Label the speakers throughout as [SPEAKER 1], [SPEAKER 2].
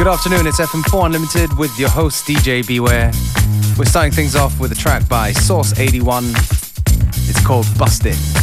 [SPEAKER 1] Good afternoon, it's FM4 Unlimited with your host DJ Beware. We're starting things off with a track by Source 81. It's called Bustin'.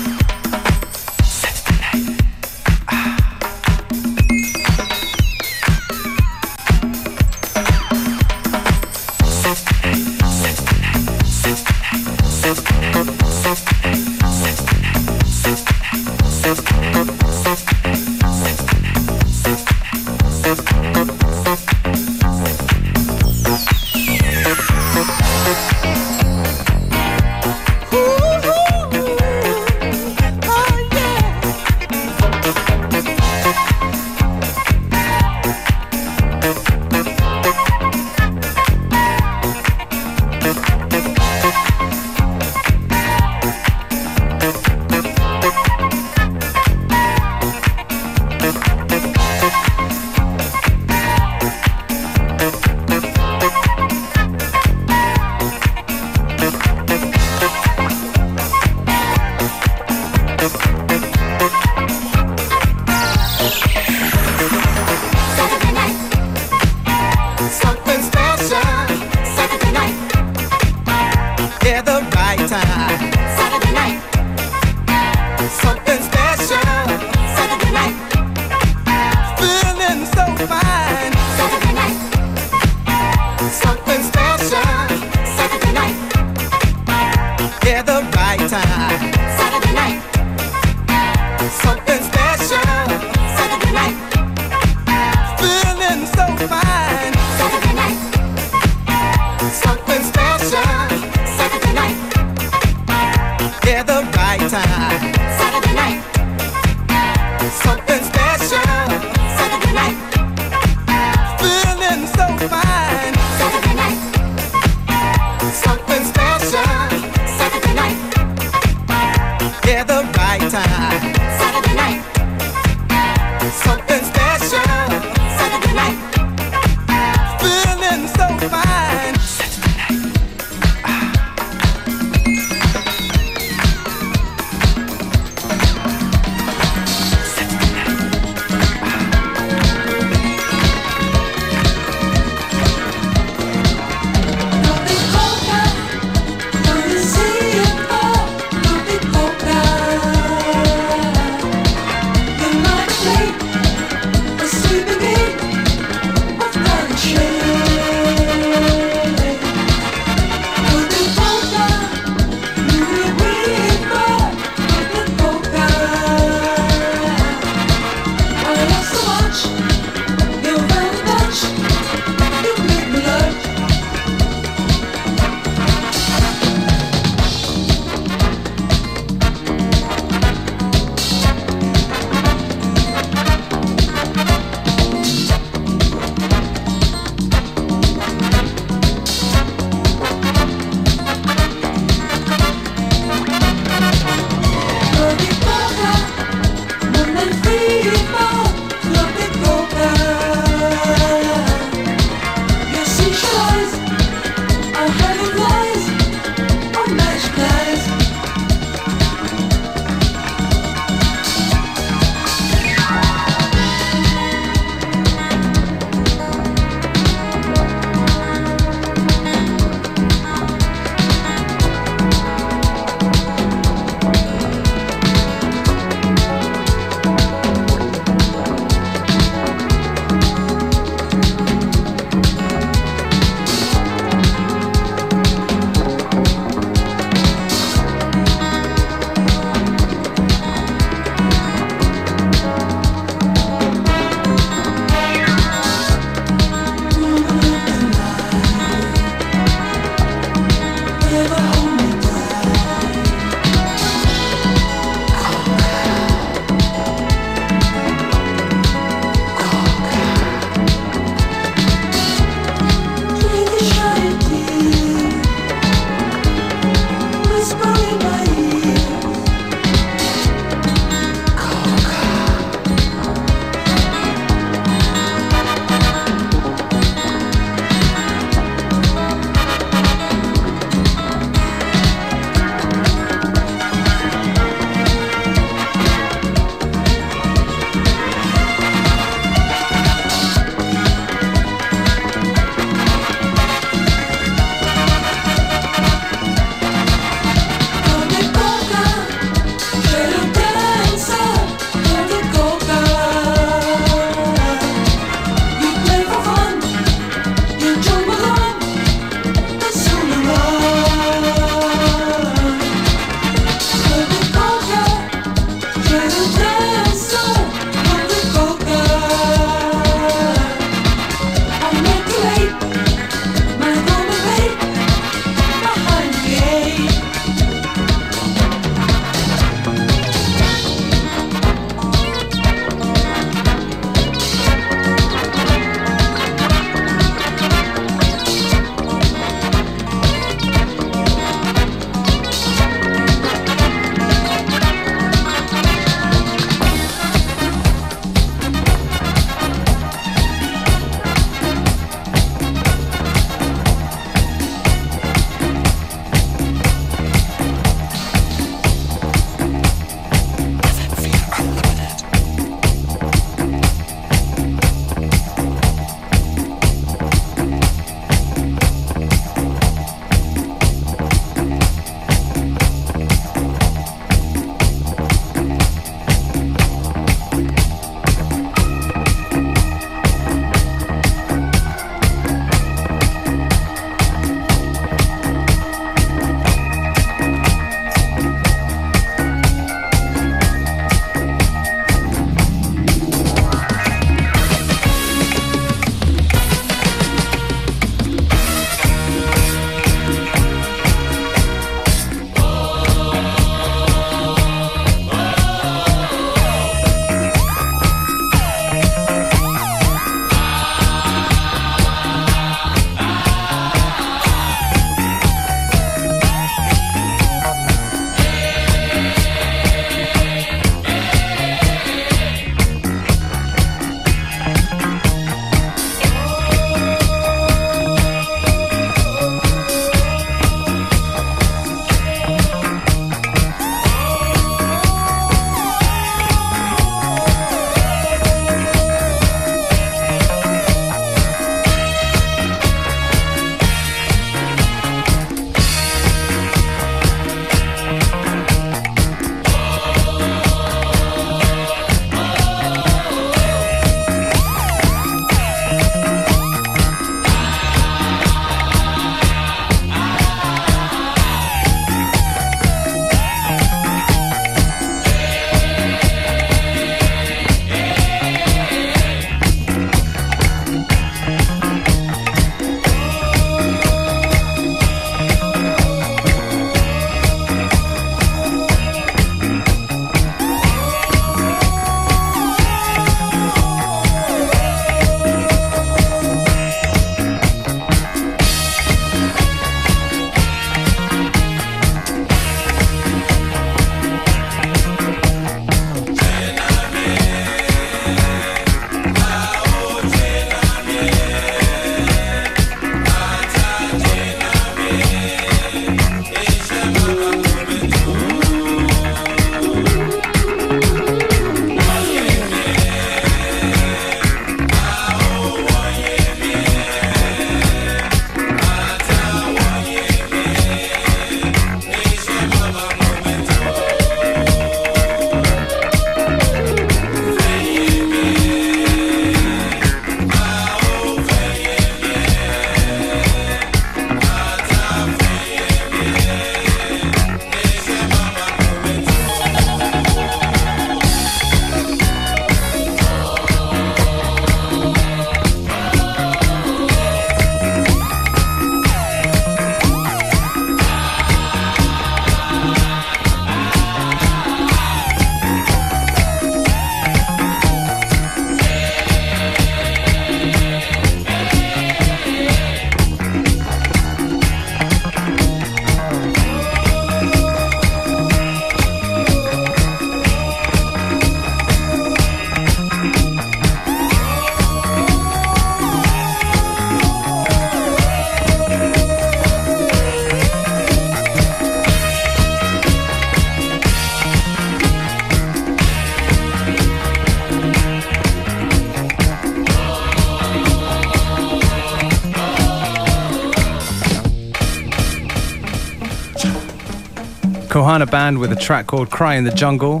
[SPEAKER 2] Kohana Band with a track called Cry in the Jungle.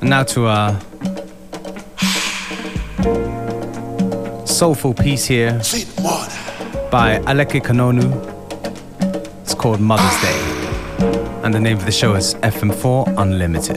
[SPEAKER 2] And now to a soulful piece here by Aleke Kanonu. It's called Mother's Day. And the name of the show is FM4 Unlimited.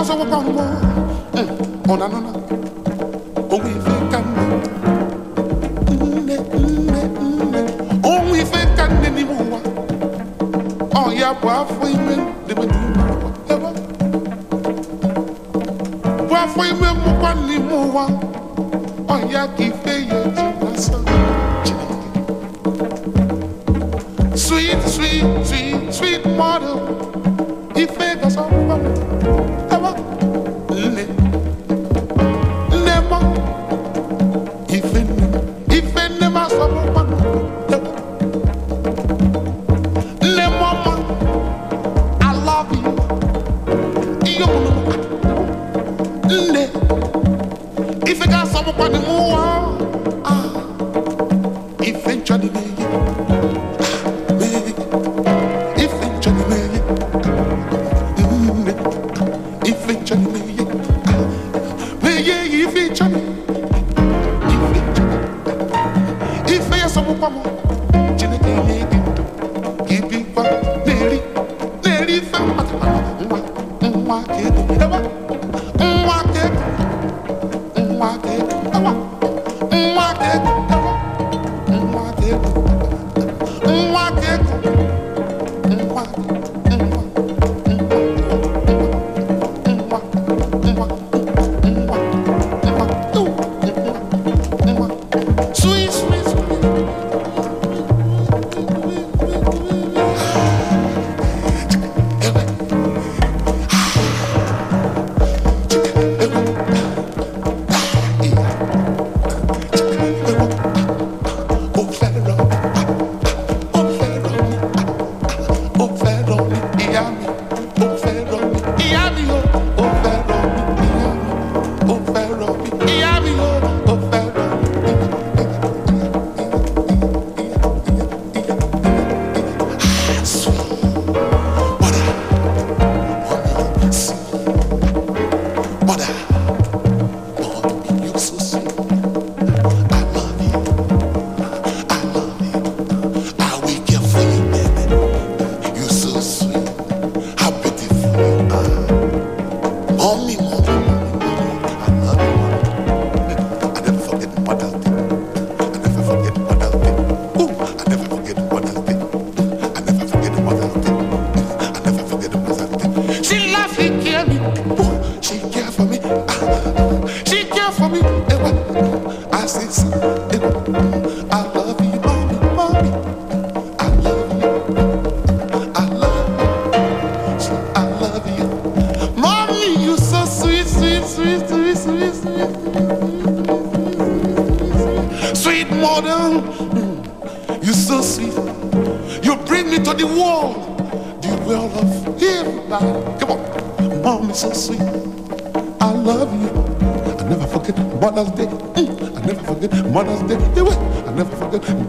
[SPEAKER 3] Ife nne m asọgbakwa mmụọ ọ na nụna onwe ife ka nne nne nne nne onwe ife ka nne n'ime ụwa ọ ya bụ afọ ime debe n'ime ụwa ewe bụ afọ ime mụkwa n'ime ụwa ọ ya ka ife oh, ya ji gbasa Chineke sweet sweet sweet sweet mother. M ewe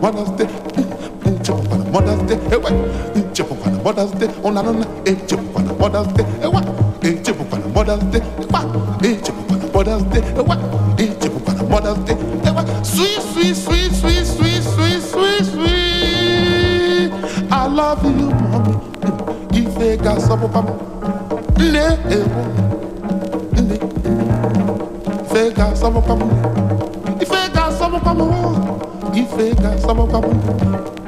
[SPEAKER 3] Mother's Day. Mm, mm, chip on a Mother's Day. Wait. Mm, chip on a Mother's Day. Oh, no, no. Hey, chip on a Mother's Day. Hey, what? Hey, chip on a Mother's Day. What? Hey, chip on a Mother's Day. Hey, what? Hey, chip on a Mother's Day. Hey, what? Sweet, sweet, sweet, sweet, sweet, sweet, sweet, sweet. I love you, mommy. Mm, If ga-asọpụkwa m nne ewu nne ife ga-asọpụkwa m ife ga-asọpụkwa m
[SPEAKER 4] fica, só boca bunda.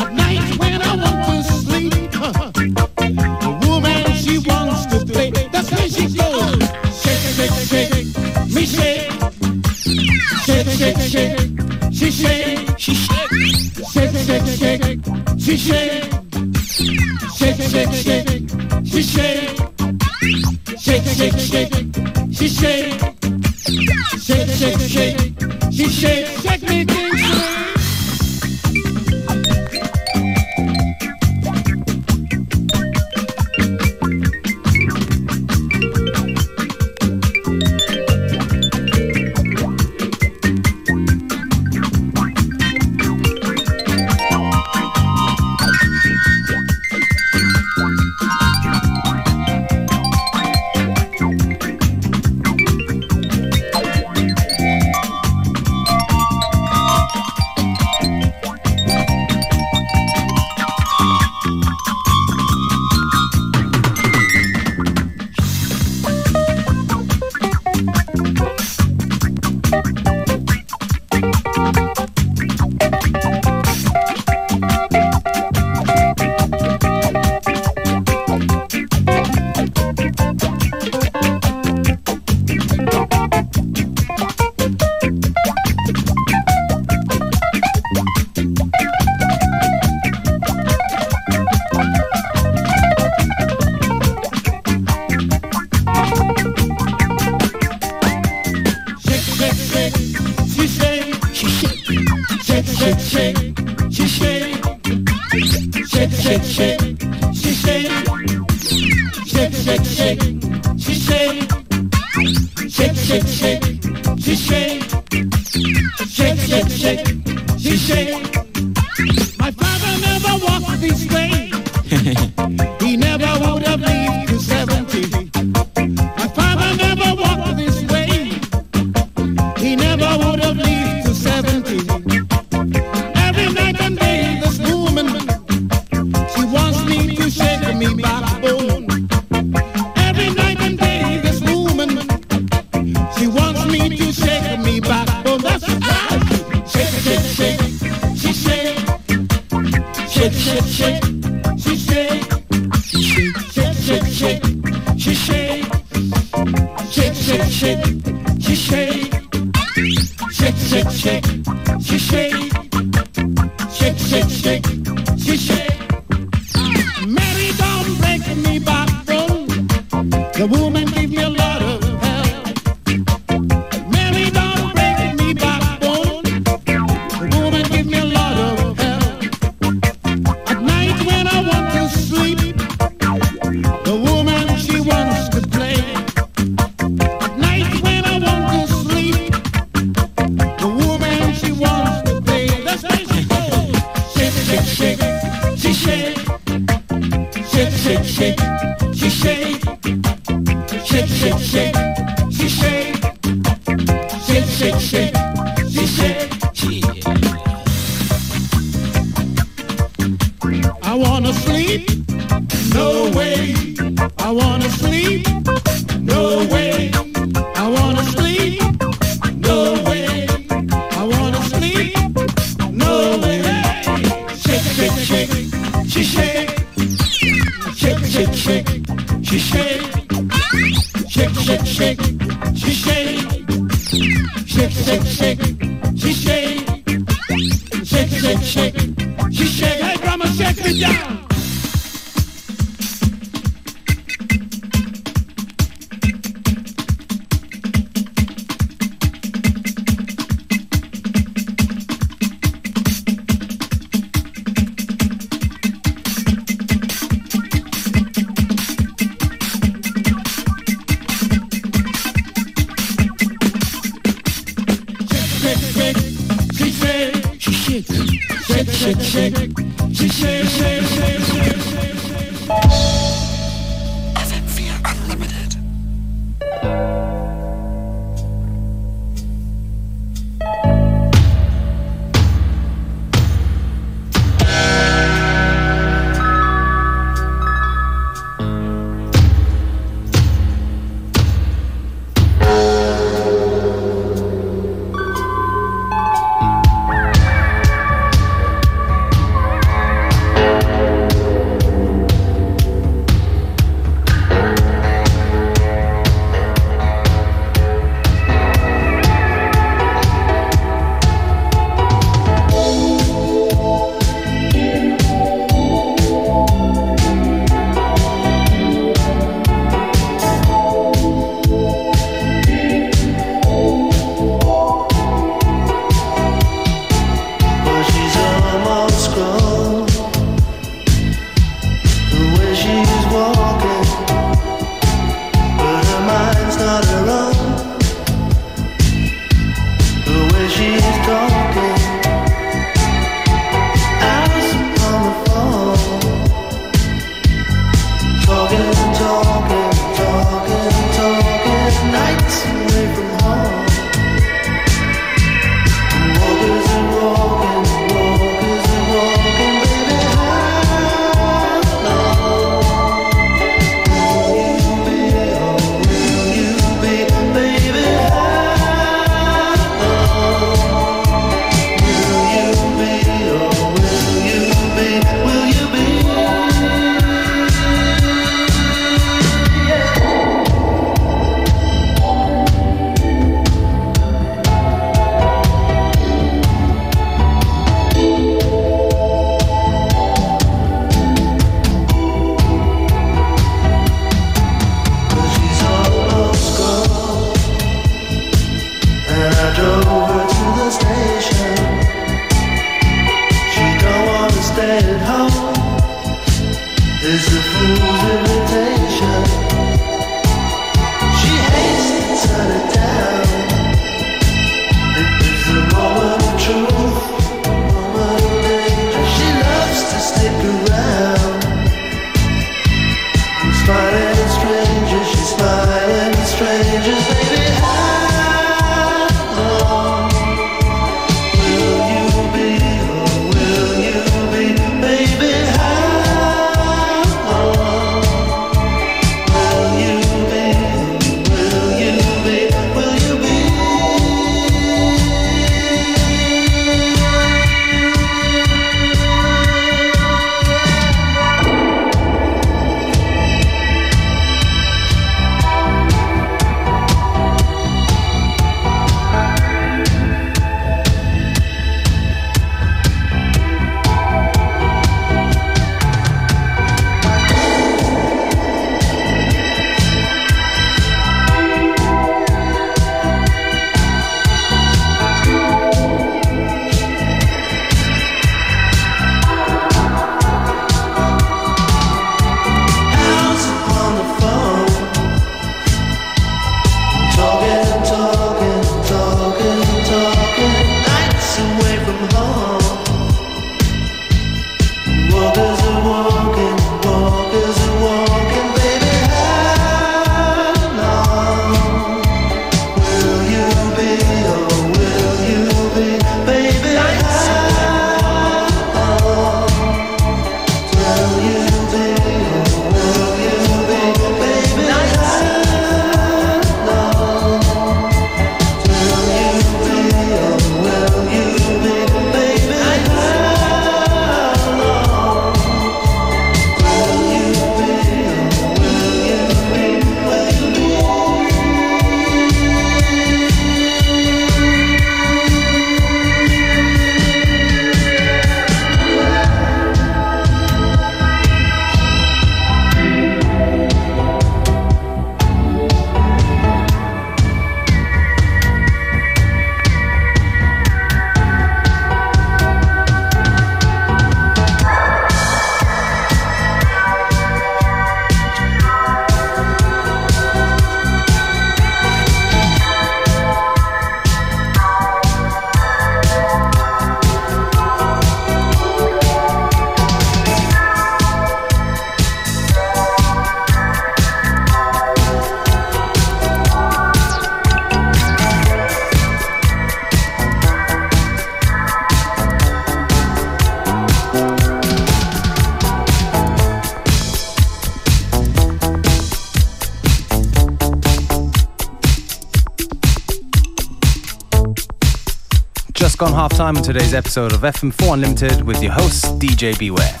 [SPEAKER 1] Gone half time on today's episode of FM4 Unlimited with your host, DJ Beware.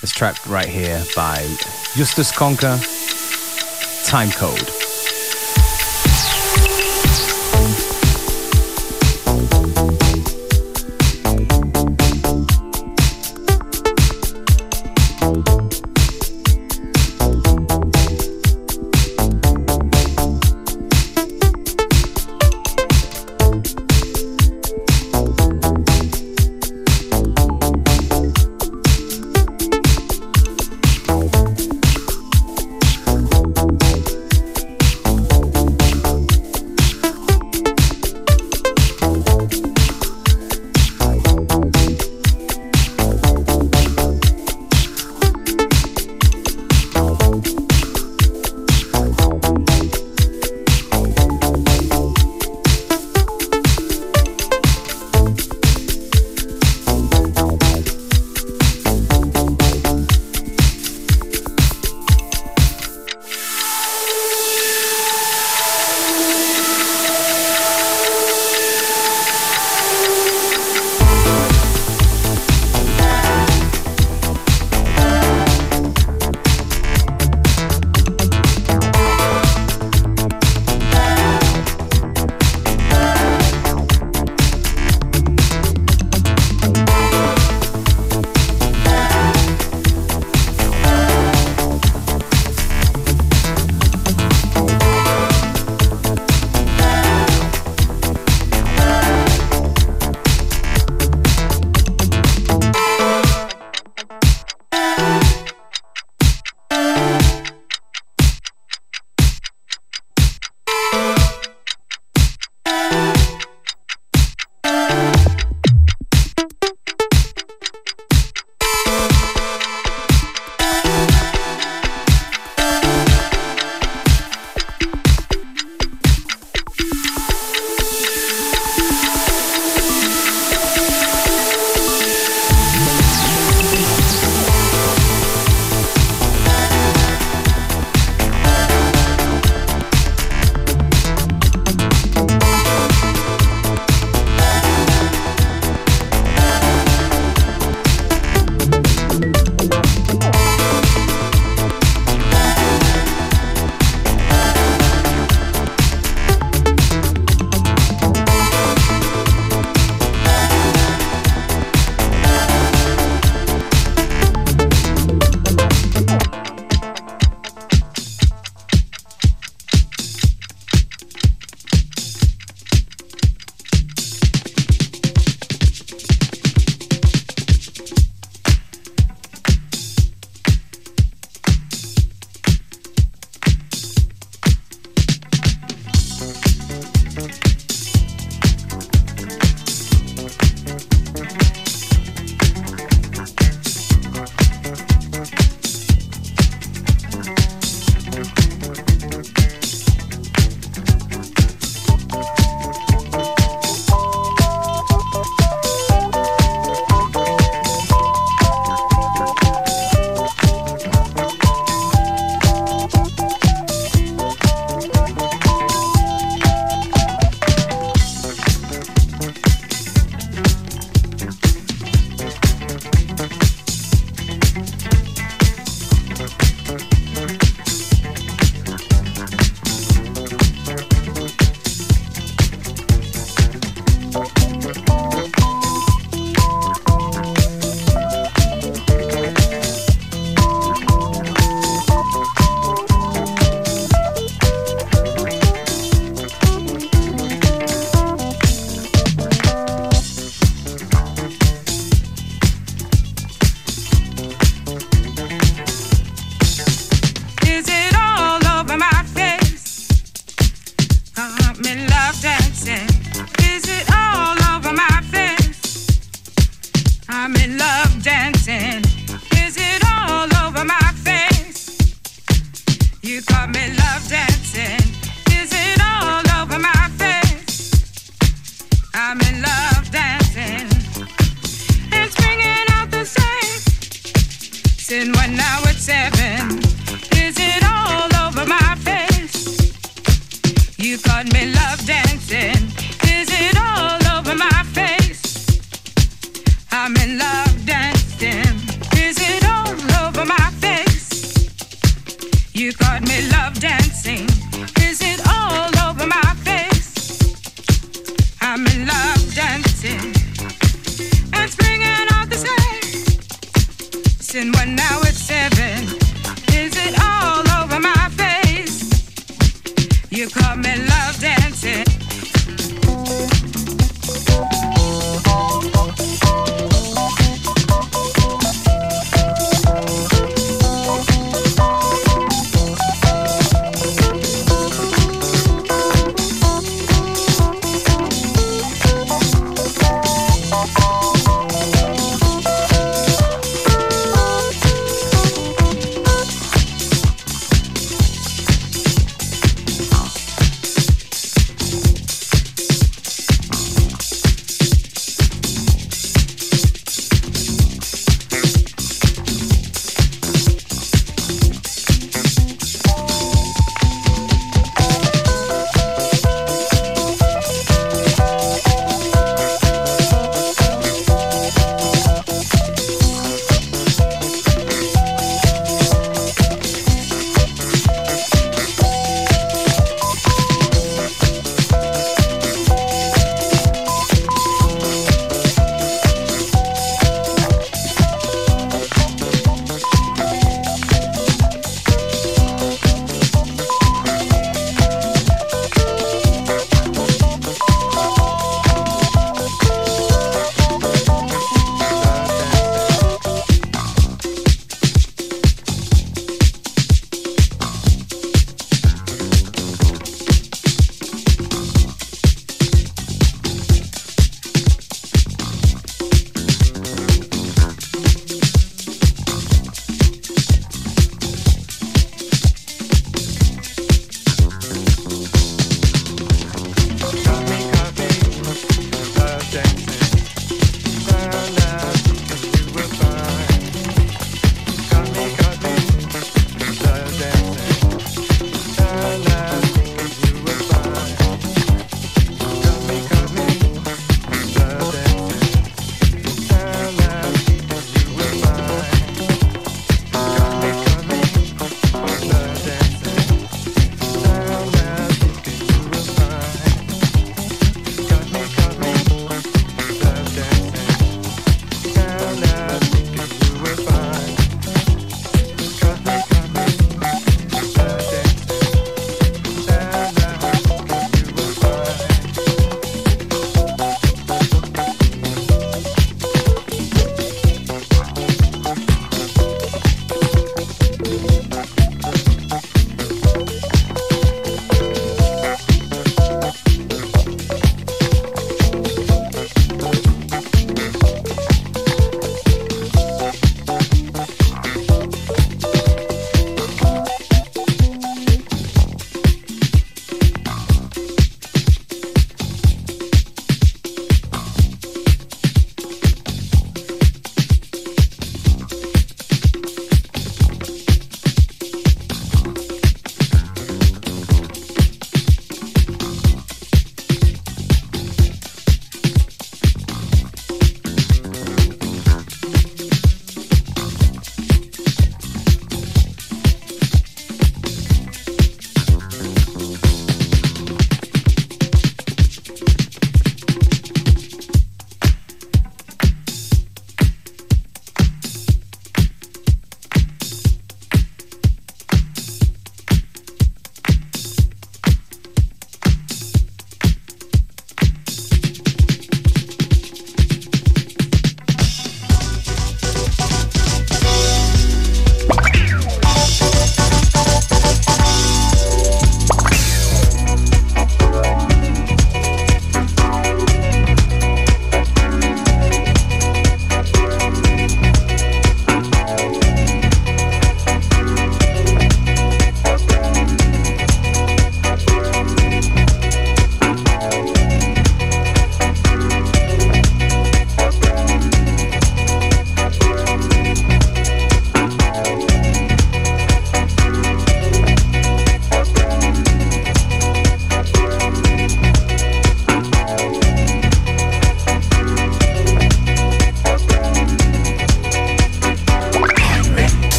[SPEAKER 1] This track right here by Justus Köhncke, Time Code.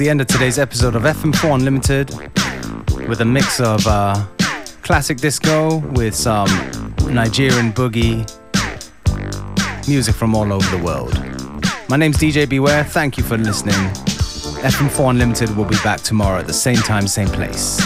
[SPEAKER 2] The end of today's episode of FM4 Unlimited with a mix of uh, classic disco with some Nigerian boogie music from all over the world. My name's DJ Beware. Thank you for listening. FM4 Unlimited will be back tomorrow at the same time, same place.